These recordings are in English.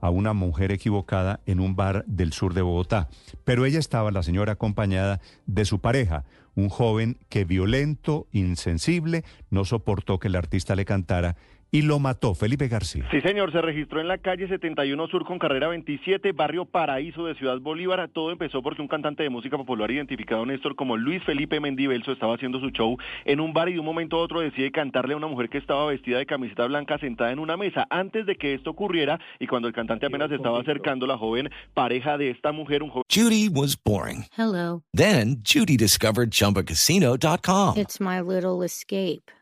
a una mujer equivocada en un bar del sur de Bogotá. Pero ella estaba, la señora, acompañada de su pareja, un joven que violento, insensible, no soportó que el artista le cantara y lo mató. Felipe García. Sí, señor, se registró en la calle 71 Sur con carrera 27, barrio Paraíso de Ciudad Bolívar. Todo empezó porque un cantante de música popular identificado, Néstor, como Luis Felipe Mendivelso, estaba haciendo su show en un bar y de un momento a otro decide cantarle a una mujer que estaba vestida de camiseta blanca sentada en una mesa. Antes de que esto ocurriera y cuando el cantante apenas se estaba acercando, la joven pareja de esta mujer, un joven... Judy was boring. Hello. Then Judy discovered ChumbaCasino.com. It's my little escape.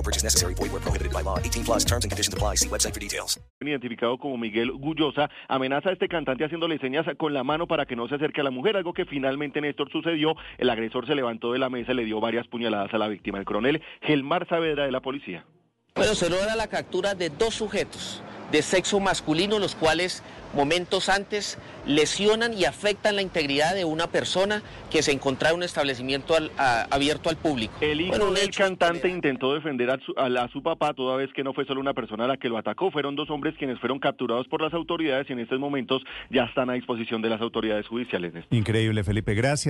No purchase necessary. Void were prohibited by law. 18 plus terms and conditions apply. See website for details. identificado como Miguel Gullosa, amenaza a este cantante haciéndole señas con la mano para que no se acerque a la mujer, algo que finalmente Néstor sucedió. El agresor se levantó de la mesa y le dio varias puñaladas a la víctima. El coronel Gelmar Saavedra de la policía. Bueno, se logra la captura de dos sujetos de sexo masculino, los cuales momentos antes lesionan y afectan la integridad de una persona que se encontraba en un establecimiento al- a- abierto al público. El hijo Bueno, del hecho cantante intentó defender a su, a la- a su papá toda vez que no fue solo una persona la que lo atacó, fueron dos hombres quienes fueron capturados por las autoridades y en estos momentos ya están a disposición de las autoridades judiciales. Increíble, Felipe. Gracias.